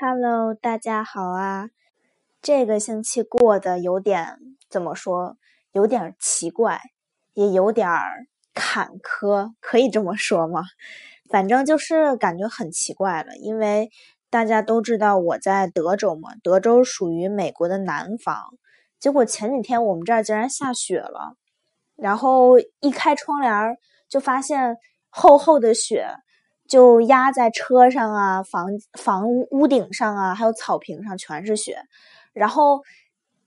Hello，大家好啊！这个星期过得有点怎么说？有点奇怪，也有点坎坷，可以这么说吗？反正就是感觉很奇怪了，因为大家都知道我在德州嘛，德州属于美国的南方。结果前几天我们这儿竟然下雪了，然后一开窗帘就发现厚厚的雪。就压在车上啊，房房屋屋顶上啊，还有草坪上全是雪。然后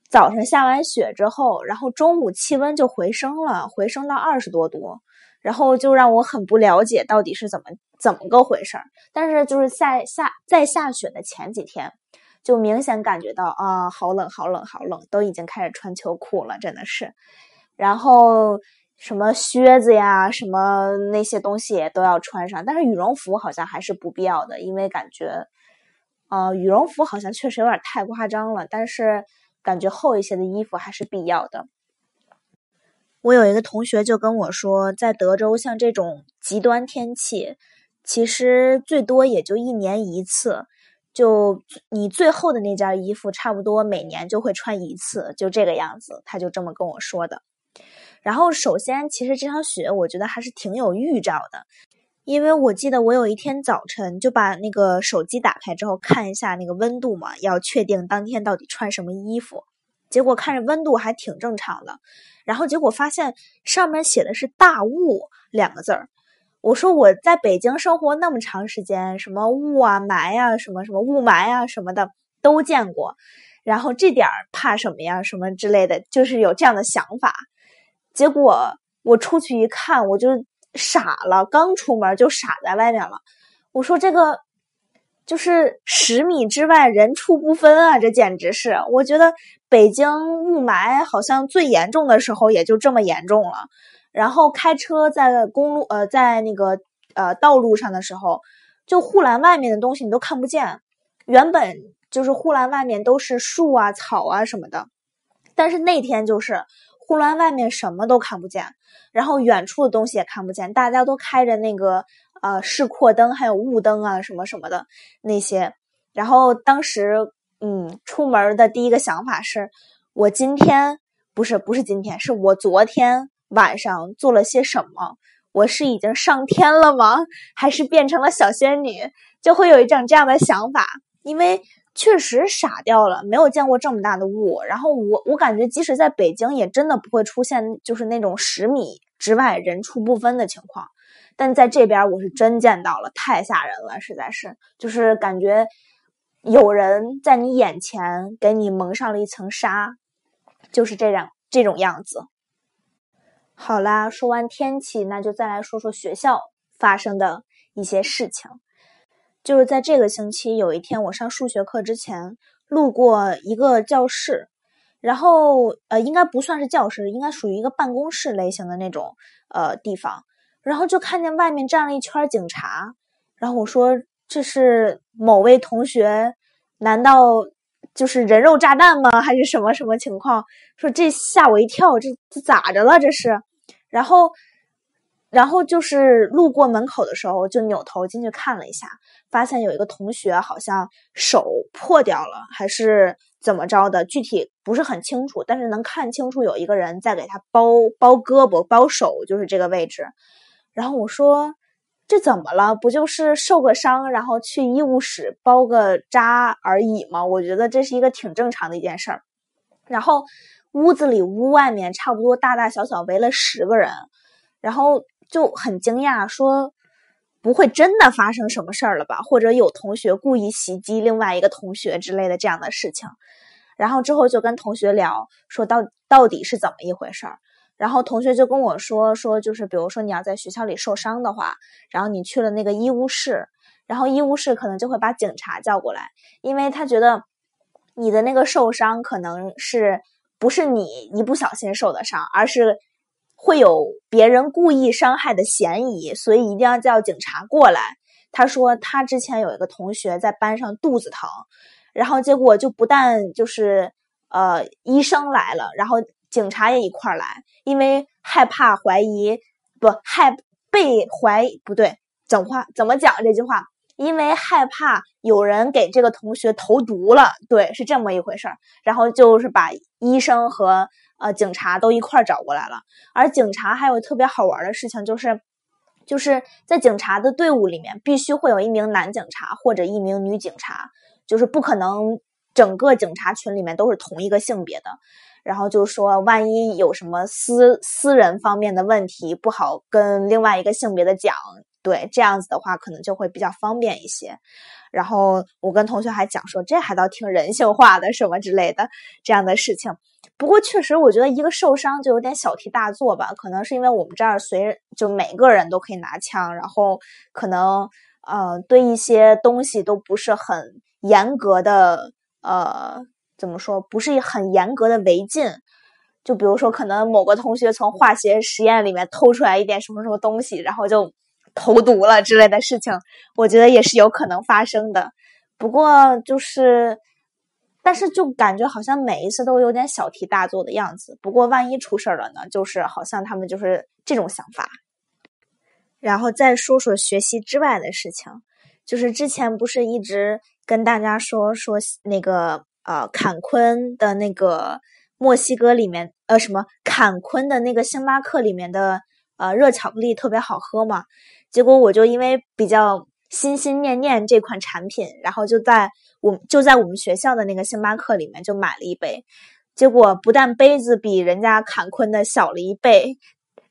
早上下完雪之后，然后中午气温就回升了，回升到二十多度。然后就让我很不了解到底是怎么怎么个回事儿。但是就是在下在下雪的前几天，就明显感觉到啊，好冷，好冷，好冷，都已经开始穿秋裤了，真的是。然后。什么靴子呀，什么那些东西也都要穿上，但是羽绒服好像还是不必要的，因为感觉，呃，羽绒服好像确实有点太夸张了。但是感觉厚一些的衣服还是必要的。我有一个同学就跟我说，在德州像这种极端天气，其实最多也就一年一次，就你最厚的那件衣服，差不多每年就会穿一次，就这个样子。他就这么跟我说的。然后，首先，其实这场雪我觉得还是挺有预兆的，因为我记得我有一天早晨就把那个手机打开之后看一下那个温度嘛，要确定当天到底穿什么衣服。结果看着温度还挺正常的，然后结果发现上面写的是“大雾”两个字儿。我说我在北京生活那么长时间，什么雾啊、霾啊、什么什么雾霾啊什么的都见过，然后这点儿怕什么呀？什么之类的，就是有这样的想法。结果我出去一看，我就傻了。刚出门就傻在外面了。我说这个就是十米之外人畜不分啊！这简直是，我觉得北京雾霾好像最严重的时候也就这么严重了。然后开车在公路呃在那个呃道路上的时候，就护栏外面的东西你都看不见。原本就是护栏外面都是树啊草啊什么的，但是那天就是。护栏外面什么都看不见，然后远处的东西也看不见，大家都开着那个呃示廓灯，还有雾灯啊什么什么的那些。然后当时嗯出门的第一个想法是，我今天不是不是今天，是我昨天晚上做了些什么？我是已经上天了吗？还是变成了小仙女？就会有一种这样的想法，因为。确实傻掉了，没有见过这么大的雾。然后我我感觉，即使在北京，也真的不会出现就是那种十米之外人畜不分的情况。但在这边，我是真见到了，太吓人了，实在是，就是感觉有人在你眼前给你蒙上了一层纱，就是这样这种样子。好啦，说完天气，那就再来说说学校发生的一些事情。就是在这个星期，有一天我上数学课之前，路过一个教室，然后呃，应该不算是教室，应该属于一个办公室类型的那种呃地方，然后就看见外面站了一圈警察，然后我说这是某位同学，难道就是人肉炸弹吗？还是什么什么情况？说这吓我一跳，这这咋着了？这是，然后。然后就是路过门口的时候，就扭头进去看了一下，发现有一个同学好像手破掉了，还是怎么着的，具体不是很清楚，但是能看清楚有一个人在给他包包胳膊、包手，就是这个位置。然后我说：“这怎么了？不就是受个伤，然后去医务室包个扎而已吗？我觉得这是一个挺正常的一件事儿。”然后屋子里、屋外面差不多大大小小围了十个人，然后。就很惊讶，说不会真的发生什么事儿了吧？或者有同学故意袭击另外一个同学之类的这样的事情。然后之后就跟同学聊，说到到底是怎么一回事儿。然后同学就跟我说，说就是比如说你要在学校里受伤的话，然后你去了那个医务室，然后医务室可能就会把警察叫过来，因为他觉得你的那个受伤可能是不是你一不小心受的伤，而是。会有别人故意伤害的嫌疑，所以一定要叫警察过来。他说他之前有一个同学在班上肚子疼，然后结果就不但就是呃医生来了，然后警察也一块儿来，因为害怕怀疑不害被怀不对，怎么话怎么讲这句话？因为害怕有人给这个同学投毒了，对，是这么一回事儿。然后就是把医生和呃警察都一块儿找过来了。而警察还有特别好玩的事情，就是就是在警察的队伍里面必须会有一名男警察或者一名女警察，就是不可能整个警察群里面都是同一个性别的。然后就说，万一有什么私私人方面的问题，不好跟另外一个性别的讲，对，这样子的话可能就会比较方便一些。然后我跟同学还讲说，这还倒挺人性化的，什么之类的这样的事情。不过确实，我觉得一个受伤就有点小题大做吧，可能是因为我们这儿随就每个人都可以拿枪，然后可能呃对一些东西都不是很严格的呃。怎么说不是很严格的违禁？就比如说，可能某个同学从化学实验里面偷出来一点什么什么东西，然后就投毒了之类的事情，我觉得也是有可能发生的。不过就是，但是就感觉好像每一次都有点小题大做的样子。不过万一出事了呢？就是好像他们就是这种想法。然后再说说学习之外的事情，就是之前不是一直跟大家说说那个。呃，坎昆的那个墨西哥里面，呃，什么坎昆的那个星巴克里面的呃热巧克力特别好喝嘛？结果我就因为比较心心念念这款产品，然后就在我就在我们学校的那个星巴克里面就买了一杯。结果不但杯子比人家坎昆的小了一倍，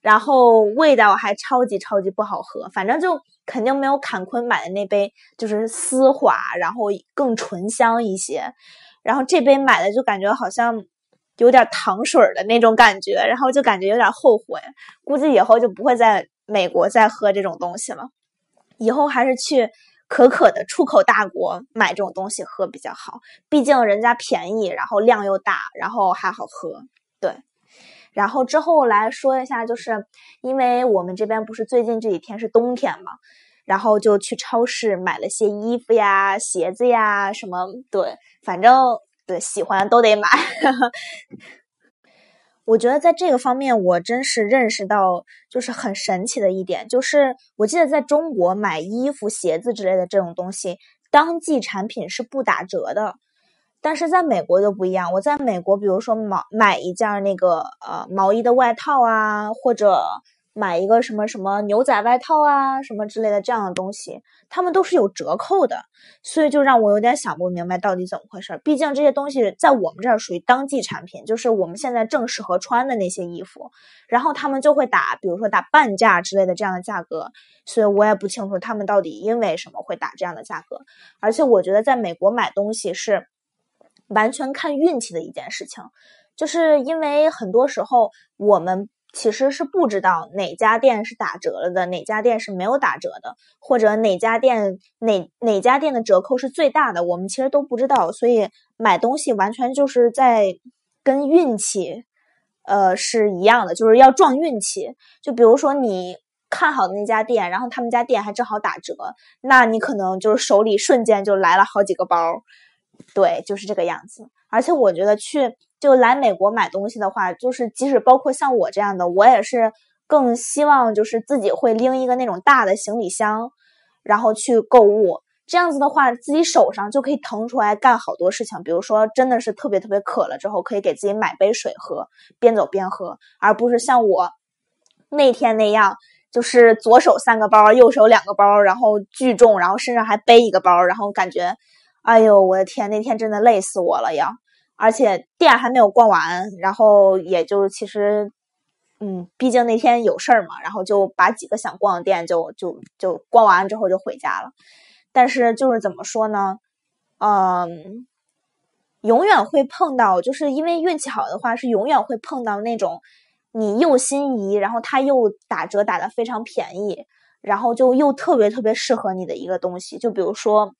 然后味道还超级超级不好喝。反正就肯定没有坎昆买的那杯就是丝滑，然后更醇香一些。然后这杯买的就感觉好像有点糖水的那种感觉，然后就感觉有点后悔，估计以后就不会在美国再喝这种东西了，以后还是去可可的出口大国买这种东西喝比较好，毕竟人家便宜，然后量又大，然后还好喝。对，然后之后来说一下，就是因为我们这边不是最近这几天是冬天嘛。然后就去超市买了些衣服呀、鞋子呀什么，对，反正对喜欢都得买。我觉得在这个方面，我真是认识到就是很神奇的一点，就是我记得在中国买衣服、鞋子之类的这种东西，当季产品是不打折的，但是在美国就不一样。我在美国，比如说毛买一件那个呃毛衣的外套啊，或者。买一个什么什么牛仔外套啊，什么之类的这样的东西，他们都是有折扣的，所以就让我有点想不明白到底怎么回事。毕竟这些东西在我们这儿属于当季产品，就是我们现在正适合穿的那些衣服，然后他们就会打，比如说打半价之类的这样的价格，所以我也不清楚他们到底因为什么会打这样的价格。而且我觉得在美国买东西是完全看运气的一件事情，就是因为很多时候我们。其实是不知道哪家店是打折了的，哪家店是没有打折的，或者哪家店哪哪家店的折扣是最大的，我们其实都不知道。所以买东西完全就是在跟运气，呃是一样的，就是要撞运气。就比如说你看好的那家店，然后他们家店还正好打折，那你可能就是手里瞬间就来了好几个包。对，就是这个样子。而且我觉得去。就来美国买东西的话，就是即使包括像我这样的，我也是更希望就是自己会拎一个那种大的行李箱，然后去购物。这样子的话，自己手上就可以腾出来干好多事情。比如说，真的是特别特别渴了之后，可以给自己买杯水喝，边走边喝，而不是像我那天那样，就是左手三个包，右手两个包，然后巨重，然后身上还背一个包，然后感觉，哎呦，我的天，那天真的累死我了呀！而且店还没有逛完，然后也就其实，嗯，毕竟那天有事儿嘛，然后就把几个想逛的店就就就逛完之后就回家了。但是就是怎么说呢，嗯，永远会碰到，就是因为运气好的话，是永远会碰到那种你又心仪，然后他又打折打的非常便宜，然后就又特别特别适合你的一个东西。就比如说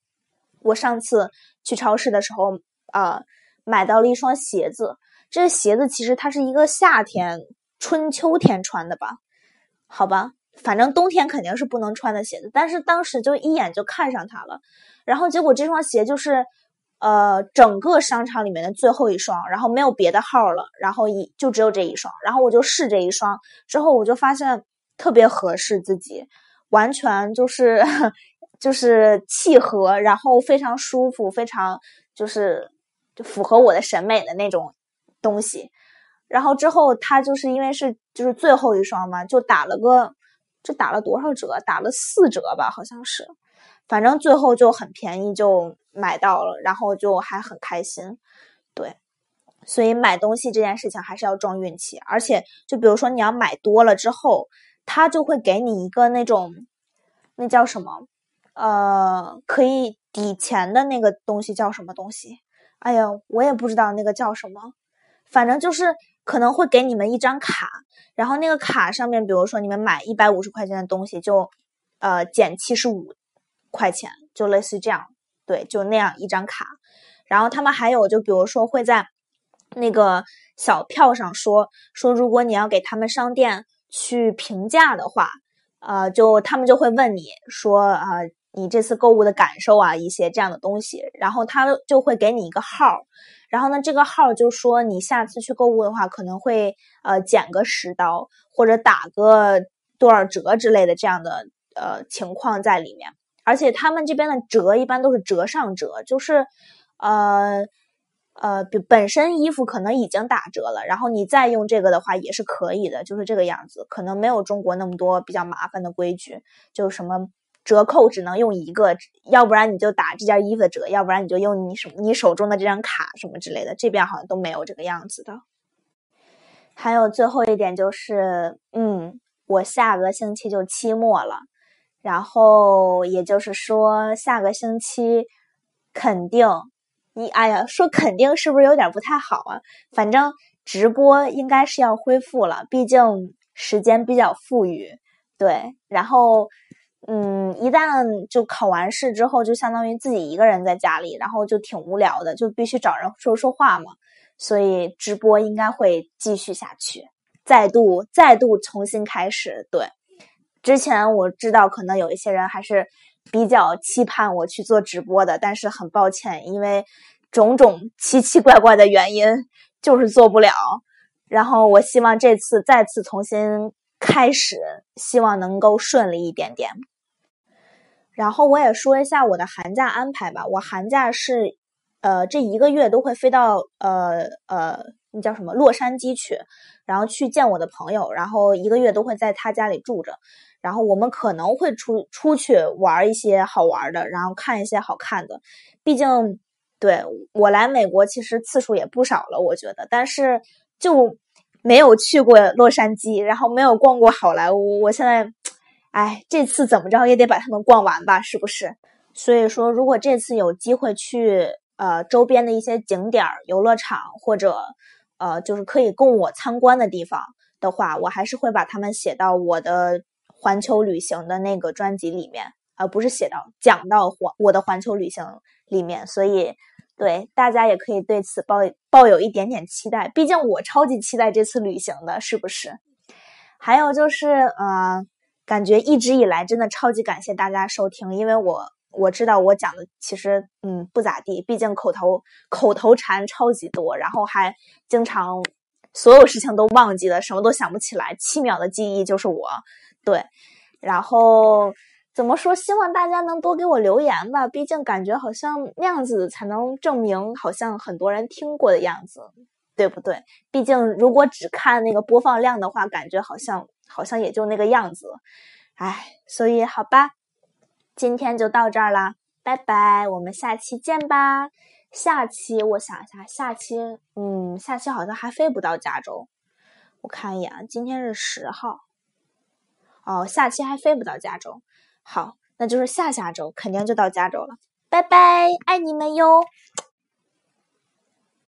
我上次去超市的时候，啊。买到了一双鞋子，这鞋子其实它是一个夏天、春秋天穿的吧？好吧，反正冬天肯定是不能穿的鞋子。但是当时就一眼就看上它了，然后结果这双鞋就是，呃，整个商场里面的最后一双，然后没有别的号了，然后一就只有这一双，然后我就试这一双，之后我就发现特别合适自己，完全就是 就是契合，然后非常舒服，非常就是就符合我的审美的那种东西。然后之后他就是因为是就是最后一双嘛，就打了个，这打了多少折？打了四折吧，好像是。反正最后就很便宜就买到了，然后就还很开心。对，所以买东西这件事情还是要撞运气，而且就比如说你要买多了之后，他就会给你一个那种那叫什么？呃，可以抵钱的那个东西叫什么东西？哎呀，我也不知道那个叫什么，反正就是。可能会给你们一张卡，然后那个卡上面，比如说你们买一百五十块钱的东西，就呃减七十五块钱，就类似这样，对，就那样一张卡。然后他们还有，就比如说会在那个小票上说说，如果你要给他们商店去评价的话，呃，就他们就会问你说啊，你这次购物的感受啊，一些这样的东西，然后他就会给你一个号。然后呢，这个号就说你下次去购物的话，可能会呃减个十刀或者打个多少折之类的这样的呃情况在里面。而且他们这边的折一般都是折上折，就是呃呃本身衣服可能已经打折了，然后你再用这个的话也是可以的，就是这个样子。可能没有中国那么多比较麻烦的规矩，就什么。折扣只能用一个，要不然你就打这件衣服的折，要不然你就用你什你手中的这张卡什么之类的。这边好像都没有这个样子的。还有最后一点就是，嗯，我下个星期就期末了，然后也就是说下个星期肯定，你哎呀，说肯定是不是有点不太好啊？反正直播应该是要恢复了，毕竟时间比较富裕，对，然后。嗯，一旦就考完试之后，就相当于自己一个人在家里，然后就挺无聊的，就必须找人说说话嘛。所以直播应该会继续下去，再度再度重新开始。对，之前我知道可能有一些人还是比较期盼我去做直播的，但是很抱歉，因为种种奇奇怪怪的原因，就是做不了。然后我希望这次再次重新开始，希望能够顺利一点点。然后我也说一下我的寒假安排吧。我寒假是，呃，这一个月都会飞到呃呃，那叫什么洛杉矶去，然后去见我的朋友，然后一个月都会在他家里住着。然后我们可能会出出去玩一些好玩的，然后看一些好看的。毕竟，对我来美国其实次数也不少了，我觉得，但是就没有去过洛杉矶，然后没有逛过好莱坞。我现在。哎，这次怎么着也得把他们逛完吧，是不是？所以说，如果这次有机会去呃周边的一些景点、游乐场或者呃就是可以供我参观的地方的话，我还是会把他们写到我的环球旅行的那个专辑里面，而不是写到讲到环我的环球旅行里面。所以，对大家也可以对此抱抱有一点点期待，毕竟我超级期待这次旅行的，是不是？还有就是，呃。感觉一直以来真的超级感谢大家收听，因为我我知道我讲的其实嗯不咋地，毕竟口头口头禅超级多，然后还经常所有事情都忘记了，什么都想不起来，七秒的记忆就是我对。然后怎么说？希望大家能多给我留言吧，毕竟感觉好像那样子才能证明好像很多人听过的样子，对不对？毕竟如果只看那个播放量的话，感觉好像。好像也就那个样子，哎，所以好吧，今天就到这儿啦，拜拜，我们下期见吧。下期我想一下，下期，嗯，下期好像还飞不到加州，我看一眼啊，今天是十号，哦，下期还飞不到加州，好，那就是下下周肯定就到加州了，拜拜，爱你们哟。